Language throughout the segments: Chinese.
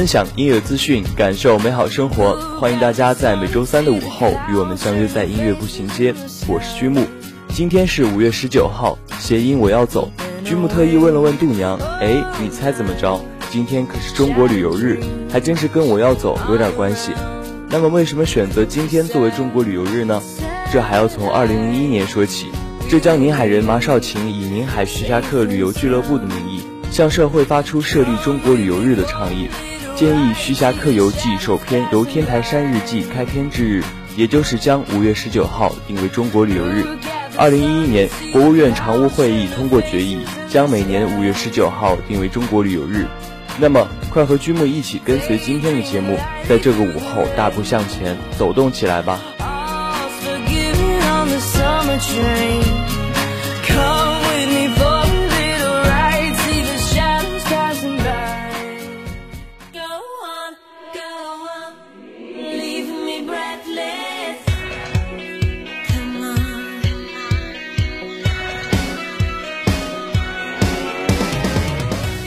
分享音乐资讯，感受美好生活。欢迎大家在每周三的午后与我们相约在音乐步行街。我是居木，今天是五月十九号，谐音我要走。居木特意问了问度娘，哎，你猜怎么着？今天可是中国旅游日，还真是跟我要走有点关系。那么为什么选择今天作为中国旅游日呢？这还要从二零零一年说起。浙江宁海人马少勤以宁海徐霞客旅游俱乐部的名义，向社会发出设立中国旅游日的倡议，建议《徐霞客游记》首篇《游天台山日记》开篇之日，也就是将五月十九号定为中国旅游日。二零一一年，国务院常务会议通过决议，将每年五月十九号定为中国旅游日。那么，快和君木一起跟随今天的节目，在这个午后大步向前，走动起来吧！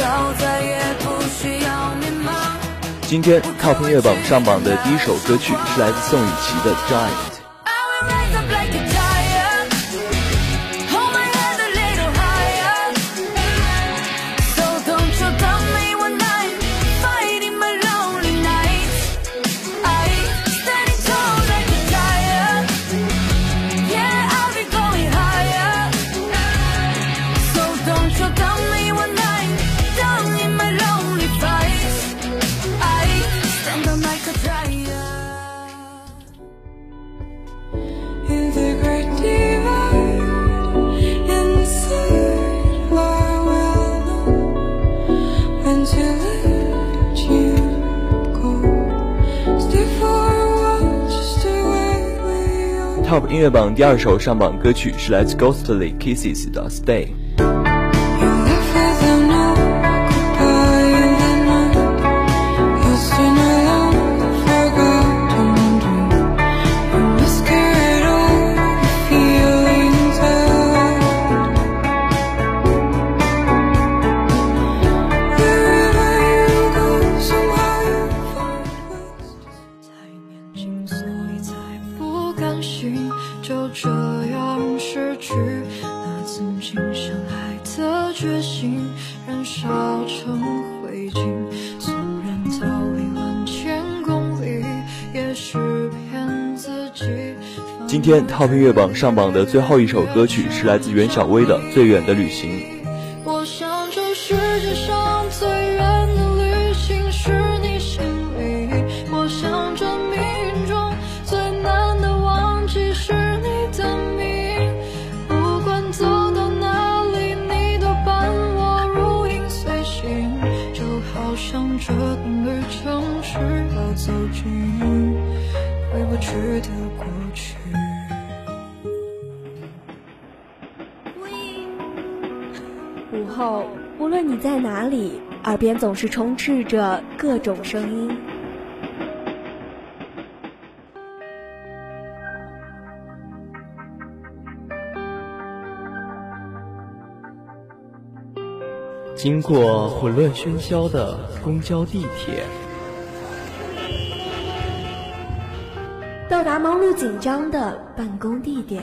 到再也不需要迷茫。今天 Top 音乐榜上榜的第一首歌曲是来自宋雨琦的《Giant》。Top 音乐榜第二首上榜歌曲是来自 Ghostly Kisses 的《Stay》。今天 top 月榜上榜的最后一首歌曲是来自袁小薇的最远的旅行。我想这世界上最远的旅行是你心里我想这命运中最难的忘记是你的名不管走到哪里你都伴我如影随形就好像这段旅程需要走进回不去的过。论你在哪里，耳边总是充斥着各种声音。经过混乱喧嚣的公交、地铁，到达忙碌紧张的办公地点，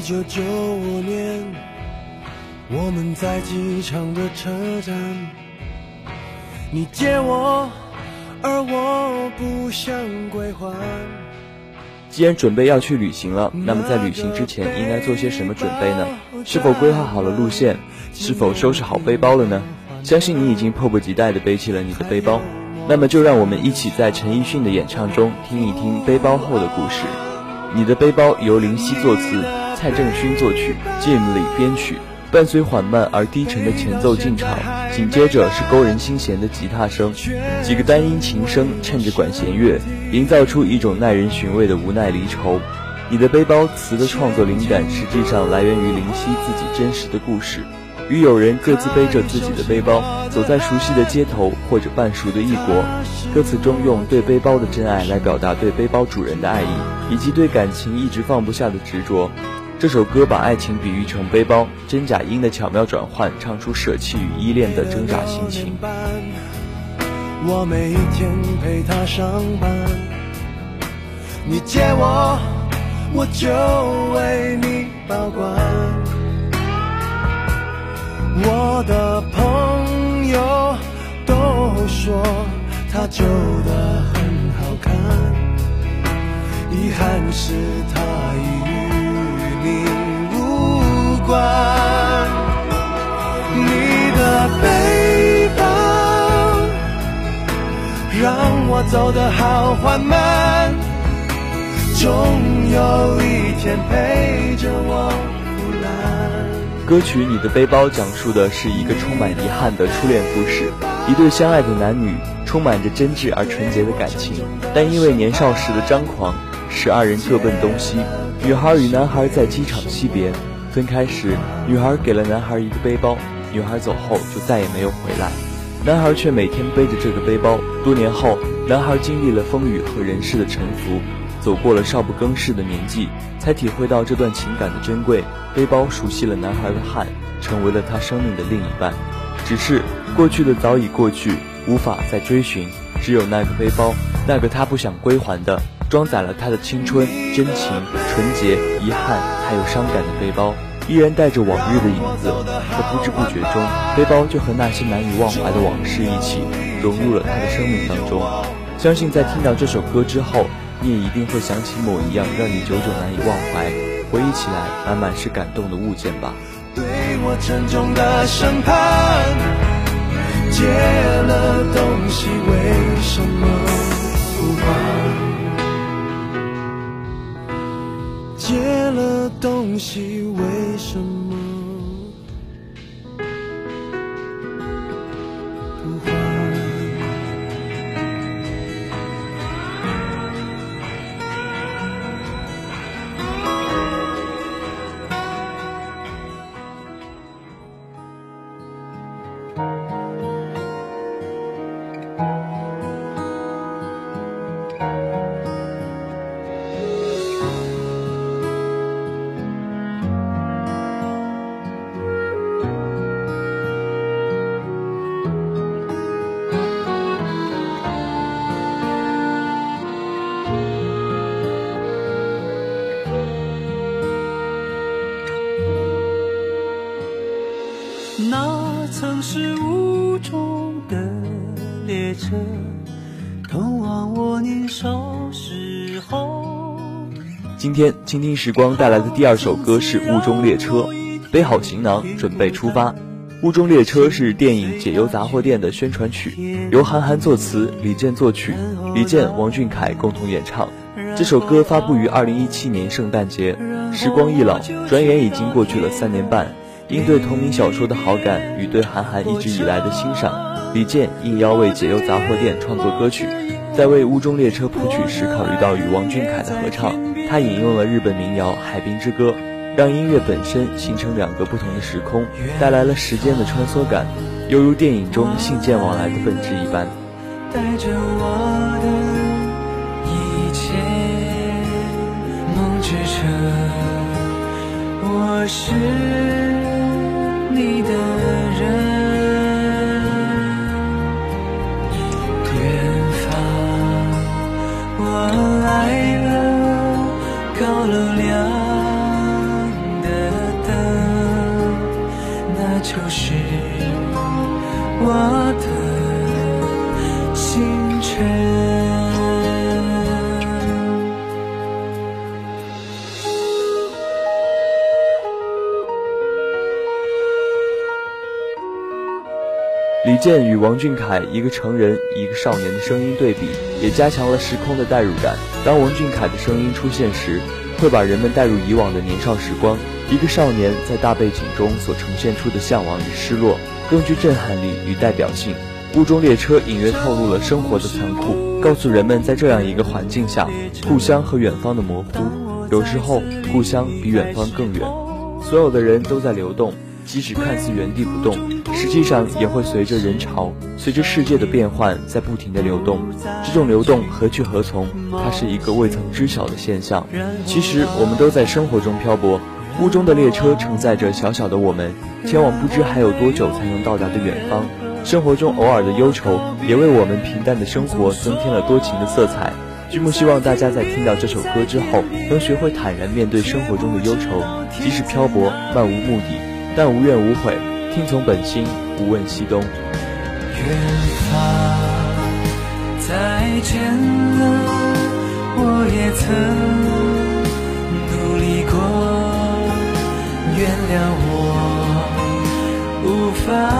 一九九五年，我们在机场的车站，你借我，而我不想归还。既然准备要去旅行了，那么在旅行之前应该做些什么准备呢？是否规划好了路线？是否收拾好背包了呢？相信你已经迫不及待地背起了你的背包。那么就让我们一起在陈奕迅的演唱中听一听背包后的故事。你的背包由林夕作词，蔡正勋作曲，Jim 李编曲，伴随缓慢而低沉的前奏进场，紧接着是勾人心弦的吉他声，几个单音琴声衬着管弦乐，营造出一种耐人寻味的无奈离愁。你的背包词的创作灵感实际上来源于林夕自己真实的故事。与友人各自背着自己的背包，走在熟悉的街头或者半熟的异国。歌词中用对背包的真爱来表达对背包主人的爱意，以及对感情一直放不下的执着。这首歌把爱情比喻成背包，真假音的巧妙转换，唱出舍弃与依恋的挣扎心情。我每天陪他上班，你借我，我就为你保管。我的朋友都说他旧的很好看，遗憾是他已你无关。你的背包让我走得好缓慢，终有一天陪着我。歌曲《你的背包》讲述的是一个充满遗憾的初恋故事，一对相爱的男女充满着真挚而纯洁的感情，但因为年少时的张狂，使二人各奔东西。女孩与男孩在机场惜别，分开时，女孩给了男孩一个背包，女孩走后就再也没有回来，男孩却每天背着这个背包。多年后，男孩经历了风雨和人世的沉浮。走过了少不更事的年纪，才体会到这段情感的珍贵。背包熟悉了男孩的汗，成为了他生命的另一半。只是过去的早已过去，无法再追寻。只有那个背包，那个他不想归还的，装载了他的青春、真情、纯洁、遗憾，还有伤感的背包，依然带着往日的影子。在不知不觉中，背包就和那些难以忘怀的往事一起融入了他的生命当中。相信在听到这首歌之后。你也一定会想起某一样让你久久难以忘怀，回忆起来满满是感动的物件吧。对我沉重的审判，借了东西为什么借了东西为什么？曾是雾中的列车，通往我年少时候。今天倾听时光带来的第二首歌是《雾中列车》，背好行囊，准备出发。《雾中列车》是电影《解忧杂货店》的宣传曲，由韩寒作词，李健作曲，李健、王俊凯共同演唱。这首歌发布于二零一七年圣诞节。时光一老，转眼已经过去了三年半。因对同名小说的好感与对韩寒一直以来的欣赏，李健应邀为《解忧杂货店》创作歌曲。在为《雾中列车》谱曲时，考虑到与王俊凯的合唱，他引用了日本民谣《海滨之歌》，让音乐本身形成两个不同的时空，带来了时间的穿梭感，犹如电影中信件往来的本质一般。带着我的一切，梦之车，我是我的星辰。李健与王俊凯一个成人一个少年的声音对比，也加强了时空的代入感。当王俊凯的声音出现时，会把人们带入以往的年少时光，一个少年在大背景中所呈现出的向往与失落，更具震撼力与代表性。雾中列车隐约透露了生活的残酷，告诉人们在这样一个环境下，故乡和远方的模糊，有时候故乡比远方更远。所有的人都在流动，即使看似原地不动，实际上也会随着人潮，随着世界的变换，在不停的流动。这种流动何去何从？它是一个未曾知晓的现象。其实我们都在生活中漂泊，雾中的列车承载着小小的我们，前往不知还有多久才能到达的远方。生活中偶尔的忧愁，也为我们平淡的生活增添了多情的色彩。剧目希望大家在听到这首歌之后，能学会坦然面对生活中的忧愁，即使漂泊漫无目的，但无怨无悔，听从本心，不问西东。远方，再见了，我也曾原谅我无法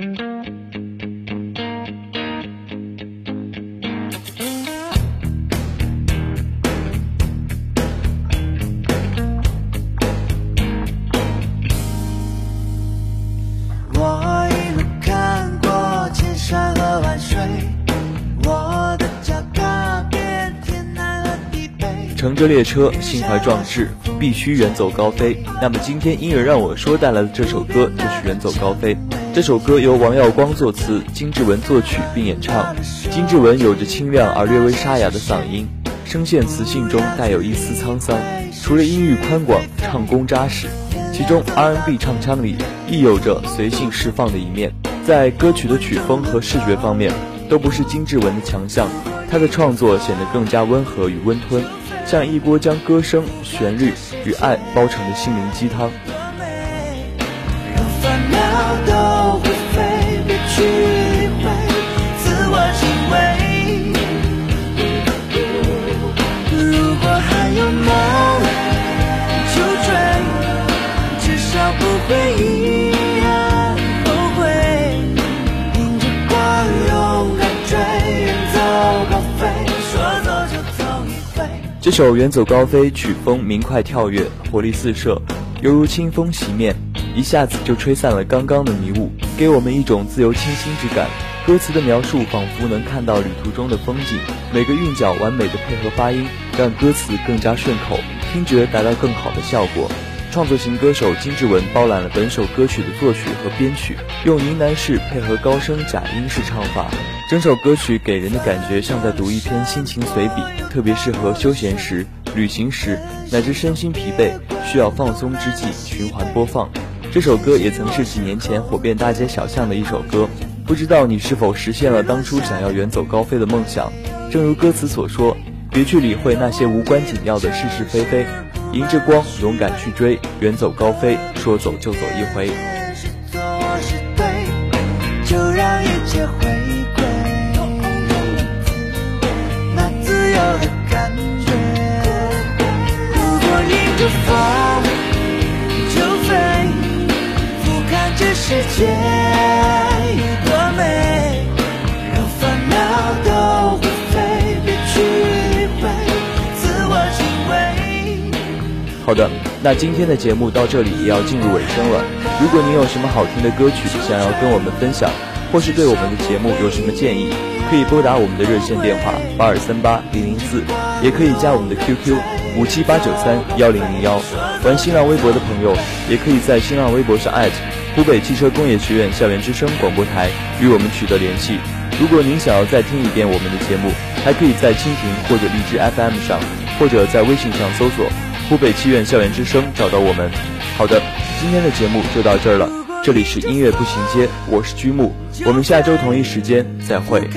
我一路看过千山和万水，我的脚踏遍天南和地北乘着列车，心怀壮志，必须远走高飞。那么今天音乐让我说带来的这首歌就是《远走高飞》。这首歌由王耀光作词，金志文作曲并演唱。金志文有着清亮而略微沙哑的嗓音，声线磁性中带有一丝沧桑。除了音域宽广，唱功扎实，其中 R&B 唱腔里亦有着随性释放的一面。在歌曲的曲风和视觉方面，都不是金志文的强项。他的创作显得更加温和与温吞，像一锅将歌声、旋律与爱包成的心灵鸡汤。这首《远走高飞》曲风明快跳跃，活力四射，犹如清风袭面，一下子就吹散了刚刚的迷雾，给我们一种自由清新之感。歌词的描述仿佛能看到旅途中的风景，每个韵脚完美的配合发音，让歌词更加顺口，听觉达到更好的效果。创作型歌手金志文包揽了本首歌曲的作曲和编曲，用呢喃式配合高声假音式唱法，整首歌曲给人的感觉像在读一篇心情随笔，特别适合休闲时、旅行时乃至身心疲惫需要放松之际循环播放。这首歌也曾是几年前火遍大街小巷的一首歌。不知道你是否实现了当初想要远走高飞的梦想？正如歌词所说，别去理会那些无关紧要的是是非非，迎着光勇敢去追，远走高飞，说走就走一回。是错是对，就让一切回归那自由的感觉。如果迎着风就飞，俯瞰这世界有多美，好的，那今天的节目到这里也要进入尾声了。如果您有什么好听的歌曲想要跟我们分享，或是对我们的节目有什么建议，可以拨打我们的热线电话八二三八零零四，也可以加我们的 QQ 五七八九三幺零零幺。玩新浪微博的朋友，也可以在新浪微博上艾特湖北汽车工业学院校园之声广播台与我们取得联系。如果您想要再听一遍我们的节目，还可以在蜻蜓或者荔枝 FM 上，或者在微信上搜索“湖北七院校园之声”找到我们。好的，今天的节目就到这儿了。这里是音乐步行街，我是居木，我们下周同一时间再会。